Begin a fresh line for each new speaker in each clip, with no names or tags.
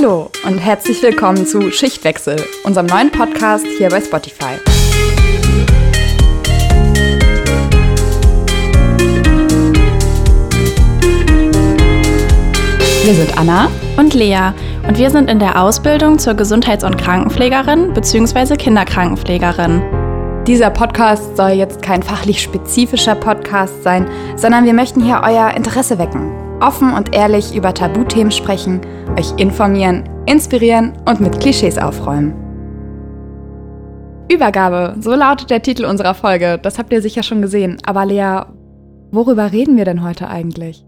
Hallo und herzlich willkommen zu Schichtwechsel, unserem neuen Podcast hier bei Spotify. Wir sind Anna
und Lea und wir sind in der Ausbildung zur Gesundheits- und Krankenpflegerin bzw. Kinderkrankenpflegerin.
Dieser Podcast soll jetzt kein fachlich spezifischer Podcast sein, sondern wir möchten hier euer Interesse wecken. Offen und ehrlich über Tabuthemen sprechen, euch informieren, inspirieren und mit Klischees aufräumen. Übergabe, so lautet der Titel unserer Folge. Das habt ihr sicher schon gesehen. Aber Lea, worüber reden wir denn heute eigentlich?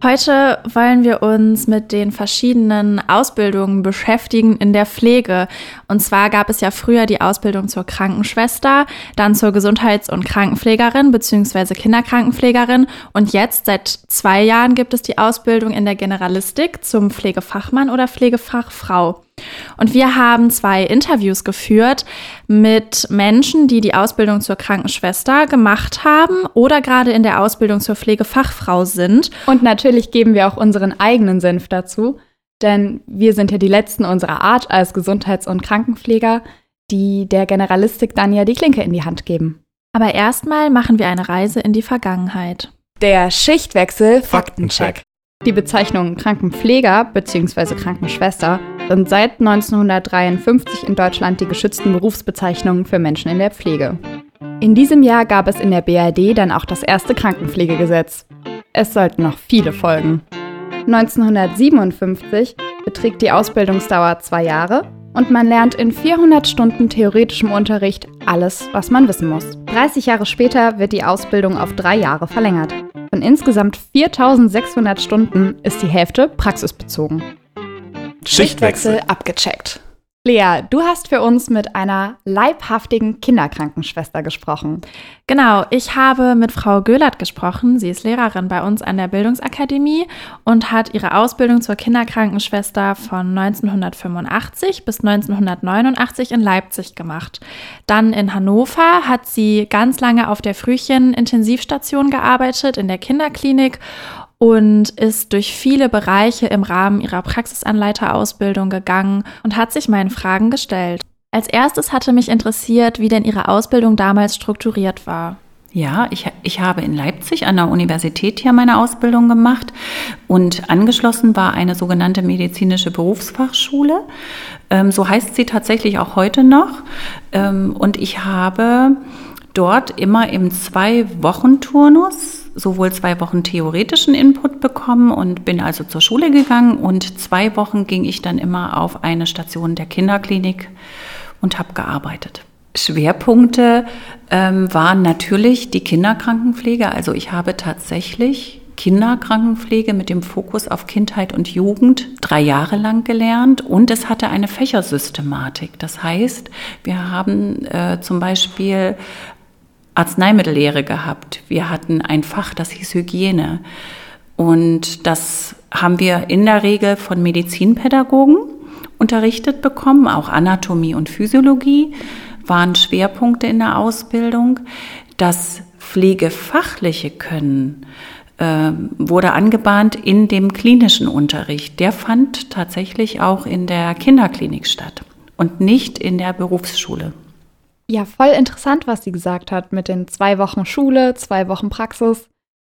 Heute wollen wir uns mit den verschiedenen Ausbildungen beschäftigen in der Pflege. Und zwar gab es ja früher die Ausbildung zur Krankenschwester, dann zur Gesundheits- und Krankenpflegerin bzw. Kinderkrankenpflegerin und jetzt seit zwei Jahren gibt es die Ausbildung in der Generalistik zum Pflegefachmann oder Pflegefachfrau. Und wir haben zwei Interviews geführt mit Menschen, die die Ausbildung zur Krankenschwester gemacht haben oder gerade in der Ausbildung zur Pflegefachfrau sind.
Und natürlich geben wir auch unseren eigenen Senf dazu, denn wir sind ja die Letzten unserer Art als Gesundheits- und Krankenpfleger, die der Generalistik dann ja die Klinke in die Hand geben.
Aber erstmal machen wir eine Reise in die Vergangenheit.
Der Schichtwechsel Faktencheck. Die Bezeichnung Krankenpfleger bzw. Krankenschwester sind seit 1953 in Deutschland die geschützten Berufsbezeichnungen für Menschen in der Pflege. In diesem Jahr gab es in der BRD dann auch das erste Krankenpflegegesetz. Es sollten noch viele folgen. 1957 beträgt die Ausbildungsdauer zwei Jahre und man lernt in 400 Stunden theoretischem Unterricht alles, was man wissen muss. 30 Jahre später wird die Ausbildung auf drei Jahre verlängert. Von insgesamt 4600 Stunden ist die Hälfte praxisbezogen. Schichtwechsel abgecheckt. Lea, du hast für uns mit einer leibhaftigen Kinderkrankenschwester gesprochen.
Genau, ich habe mit Frau Göhlert gesprochen. Sie ist Lehrerin bei uns an der Bildungsakademie und hat ihre Ausbildung zur Kinderkrankenschwester von 1985 bis 1989 in Leipzig gemacht. Dann in Hannover hat sie ganz lange auf der Frühchen-Intensivstation gearbeitet, in der Kinderklinik und ist durch viele Bereiche im Rahmen ihrer Praxisanleiterausbildung gegangen und hat sich meinen Fragen gestellt. Als erstes hatte mich interessiert, wie denn ihre Ausbildung damals strukturiert war.
Ja, ich, ich habe in Leipzig an der Universität hier meine Ausbildung gemacht und angeschlossen war eine sogenannte medizinische Berufsfachschule. Ähm, so heißt sie tatsächlich auch heute noch. Ähm, und ich habe dort immer im Zwei-Wochen-Turnus sowohl zwei Wochen theoretischen Input bekommen und bin also zur Schule gegangen und zwei Wochen ging ich dann immer auf eine Station der Kinderklinik und habe gearbeitet. Schwerpunkte ähm, waren natürlich die Kinderkrankenpflege. Also ich habe tatsächlich Kinderkrankenpflege mit dem Fokus auf Kindheit und Jugend drei Jahre lang gelernt und es hatte eine Fächersystematik. Das heißt, wir haben äh, zum Beispiel Arzneimittellehre gehabt. Wir hatten ein Fach, das hieß Hygiene. Und das haben wir in der Regel von Medizinpädagogen unterrichtet bekommen. Auch Anatomie und Physiologie waren Schwerpunkte in der Ausbildung. Das pflegefachliche Können äh, wurde angebahnt in dem klinischen Unterricht. Der fand tatsächlich auch in der Kinderklinik statt und nicht in der Berufsschule.
Ja, voll interessant, was sie gesagt hat mit den zwei Wochen Schule, zwei Wochen Praxis.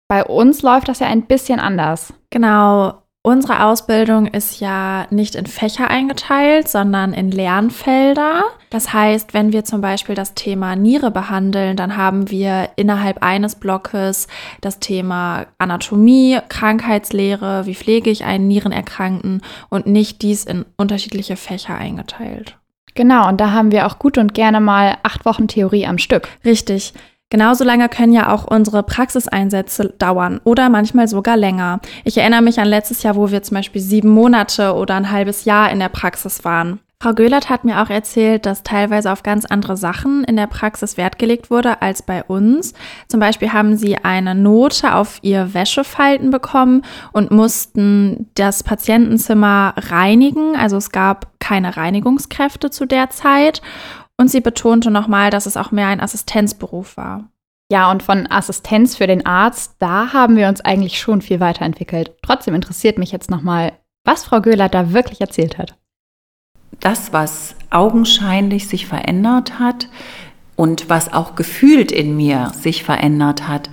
Bei uns läuft das ja ein bisschen anders.
Genau. Unsere Ausbildung ist ja nicht in Fächer eingeteilt, sondern in Lernfelder. Das heißt, wenn wir zum Beispiel das Thema Niere behandeln, dann haben wir innerhalb eines Blockes das Thema Anatomie, Krankheitslehre, wie pflege ich einen Nierenerkrankten und nicht dies in unterschiedliche Fächer eingeteilt.
Genau, und da haben wir auch gut und gerne mal acht Wochen Theorie am Stück.
Richtig. Genauso lange können ja auch unsere Praxiseinsätze dauern oder manchmal sogar länger. Ich erinnere mich an letztes Jahr, wo wir zum Beispiel sieben Monate oder ein halbes Jahr in der Praxis waren. Frau Göhlert hat mir auch erzählt, dass teilweise auf ganz andere Sachen in der Praxis Wert gelegt wurde als bei uns. Zum Beispiel haben sie eine Note auf ihr Wäschefalten bekommen und mussten das Patientenzimmer reinigen. Also es gab keine Reinigungskräfte zu der Zeit. Und sie betonte nochmal, dass es auch mehr ein Assistenzberuf war.
Ja, und von Assistenz für den Arzt, da haben wir uns eigentlich schon viel weiterentwickelt. Trotzdem interessiert mich jetzt nochmal, was Frau Göhler da wirklich erzählt hat.
Das, was augenscheinlich sich verändert hat und was auch gefühlt in mir sich verändert hat,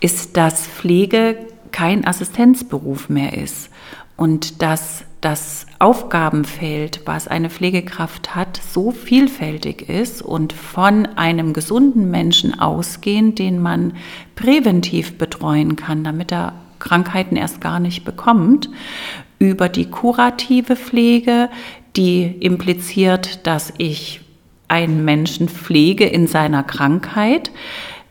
ist, dass Pflege kein Assistenzberuf mehr ist und dass das Aufgabenfeld, was eine Pflegekraft hat, so vielfältig ist und von einem gesunden Menschen ausgehend, den man präventiv betreuen kann, damit er Krankheiten erst gar nicht bekommt, über die kurative Pflege, die impliziert, dass ich einen Menschen pflege in seiner Krankheit,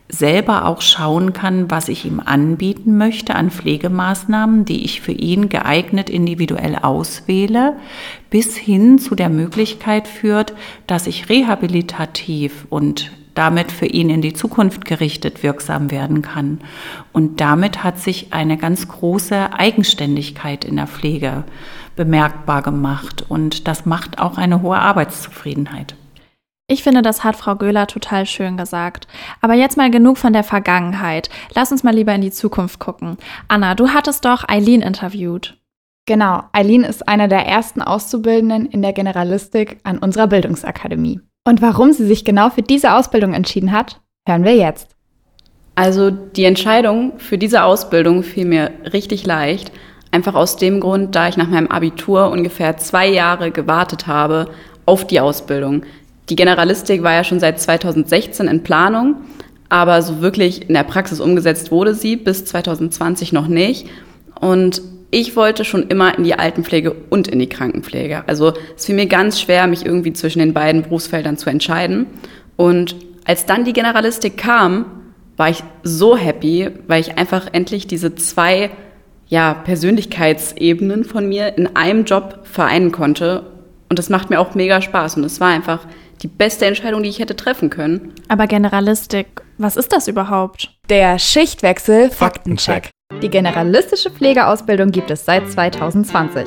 selber auch schauen kann, was ich ihm anbieten möchte an Pflegemaßnahmen, die ich für ihn geeignet individuell auswähle, bis hin zu der Möglichkeit führt, dass ich rehabilitativ und damit für ihn in die Zukunft gerichtet wirksam werden kann. Und damit hat sich eine ganz große Eigenständigkeit in der Pflege bemerkbar gemacht. Und das macht auch eine hohe Arbeitszufriedenheit.
Ich finde, das hat Frau Göhler total schön gesagt. Aber jetzt mal genug von der Vergangenheit. Lass uns mal lieber in die Zukunft gucken. Anna, du hattest doch Eileen interviewt.
Genau, Eileen ist eine der ersten Auszubildenden in der Generalistik an unserer Bildungsakademie. Und warum sie sich genau für diese Ausbildung entschieden hat, hören wir jetzt.
Also die Entscheidung für diese Ausbildung fiel mir richtig leicht, einfach aus dem Grund, da ich nach meinem Abitur ungefähr zwei Jahre gewartet habe auf die Ausbildung. Die Generalistik war ja schon seit 2016 in Planung, aber so wirklich in der Praxis umgesetzt wurde sie bis 2020 noch nicht. Und ich wollte schon immer in die Altenpflege und in die Krankenpflege. Also es fiel mir ganz schwer, mich irgendwie zwischen den beiden Berufsfeldern zu entscheiden. Und als dann die Generalistik kam, war ich so happy, weil ich einfach endlich diese zwei ja, Persönlichkeitsebenen von mir in einem Job vereinen konnte. Und das macht mir auch mega Spaß. Und es war einfach die beste Entscheidung, die ich hätte treffen können.
Aber Generalistik, was ist das überhaupt?
Der Schichtwechsel Faktencheck. Die generalistische Pflegeausbildung gibt es seit 2020.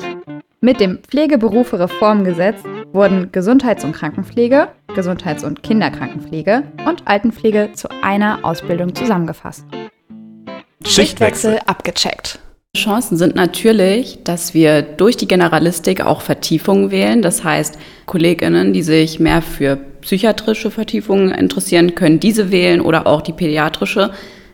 Mit dem Pflegeberufe-Reformgesetz wurden Gesundheits- und Krankenpflege, Gesundheits- und Kinderkrankenpflege und Altenpflege zu einer Ausbildung zusammengefasst.
Schichtwechsel
abgecheckt.
Chancen sind natürlich, dass wir durch die Generalistik auch Vertiefungen wählen. Das heißt, Kolleginnen, die sich mehr für psychiatrische Vertiefungen interessieren, können diese wählen oder auch die pädiatrische.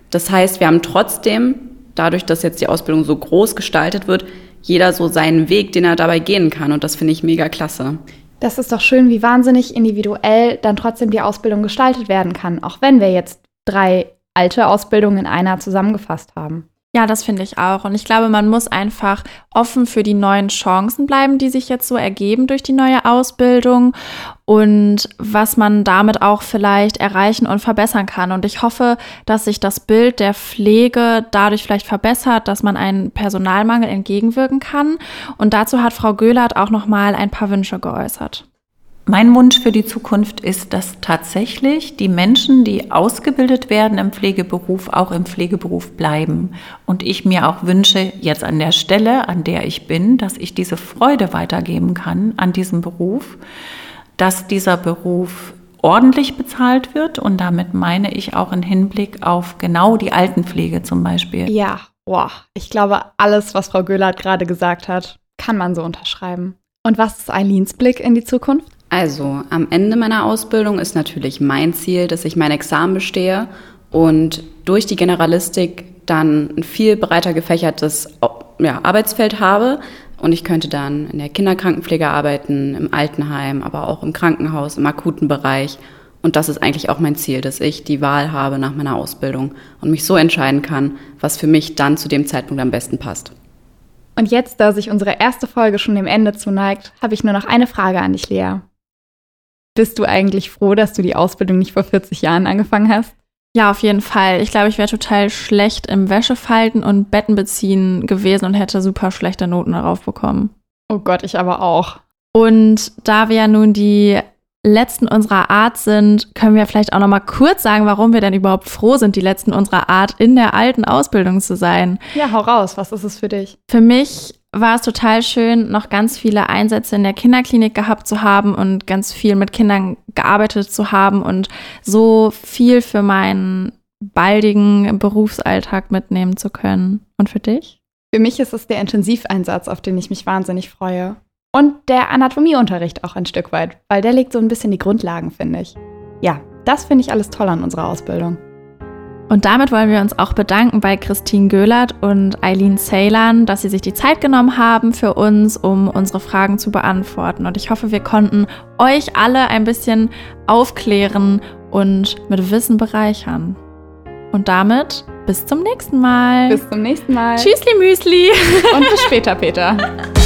Das heißt, wir haben trotzdem, dadurch, dass jetzt die Ausbildung so groß gestaltet wird, jeder so seinen Weg, den er dabei gehen kann. Und das finde ich mega klasse.
Das ist doch schön, wie wahnsinnig individuell dann trotzdem die Ausbildung gestaltet werden kann, auch wenn wir jetzt drei alte Ausbildungen in einer zusammengefasst haben.
Ja, das finde ich auch. Und ich glaube, man muss einfach offen für die neuen Chancen bleiben, die sich jetzt so ergeben durch die neue Ausbildung und was man damit auch vielleicht erreichen und verbessern kann. Und ich hoffe, dass sich das Bild der Pflege dadurch vielleicht verbessert, dass man einen Personalmangel entgegenwirken kann. Und dazu hat Frau Göhlert auch noch mal ein paar Wünsche geäußert.
Mein Wunsch für die Zukunft ist, dass tatsächlich die Menschen, die ausgebildet werden im Pflegeberuf, auch im Pflegeberuf bleiben. Und ich mir auch wünsche, jetzt an der Stelle, an der ich bin, dass ich diese Freude weitergeben kann an diesem Beruf, dass dieser Beruf ordentlich bezahlt wird. Und damit meine ich auch in Hinblick auf genau die Altenpflege zum Beispiel.
Ja, boah, ich glaube, alles, was Frau Göhlert gerade gesagt hat, kann man so unterschreiben. Und was ist Eileens Blick in die Zukunft?
Also, am Ende meiner Ausbildung ist natürlich mein Ziel, dass ich mein Examen bestehe und durch die Generalistik dann ein viel breiter gefächertes ja, Arbeitsfeld habe. Und ich könnte dann in der Kinderkrankenpflege arbeiten, im Altenheim, aber auch im Krankenhaus, im akuten Bereich. Und das ist eigentlich auch mein Ziel, dass ich die Wahl habe nach meiner Ausbildung und mich so entscheiden kann, was für mich dann zu dem Zeitpunkt am besten passt.
Und jetzt, da sich unsere erste Folge schon dem Ende zuneigt, habe ich nur noch eine Frage an dich, Lea. Bist du eigentlich froh, dass du die Ausbildung nicht vor 40 Jahren angefangen hast?
Ja, auf jeden Fall. Ich glaube, ich wäre total schlecht im Wäschefalten und Betten beziehen gewesen und hätte super schlechte Noten darauf bekommen.
Oh Gott, ich aber auch.
Und da wir ja nun die letzten unserer Art sind, können wir vielleicht auch noch mal kurz sagen, warum wir denn überhaupt froh sind, die letzten unserer Art in der alten Ausbildung zu sein.
Ja, hau raus. Was ist es für dich?
Für mich war es total schön, noch ganz viele Einsätze in der Kinderklinik gehabt zu haben und ganz viel mit Kindern gearbeitet zu haben und so viel für meinen baldigen Berufsalltag mitnehmen zu können. Und für dich?
Für mich ist es der Intensiveinsatz, auf den ich mich wahnsinnig freue. Und der Anatomieunterricht auch ein Stück weit, weil der legt so ein bisschen die Grundlagen, finde ich. Ja, das finde ich alles toll an unserer Ausbildung.
Und damit wollen wir uns auch bedanken bei Christine Göhlert und Eileen Ceylan, dass sie sich die Zeit genommen haben für uns, um unsere Fragen zu beantworten. Und ich hoffe, wir konnten euch alle ein bisschen aufklären und mit Wissen bereichern. Und damit bis zum nächsten Mal.
Bis zum nächsten Mal.
Tschüssli Müsli.
Und bis später, Peter.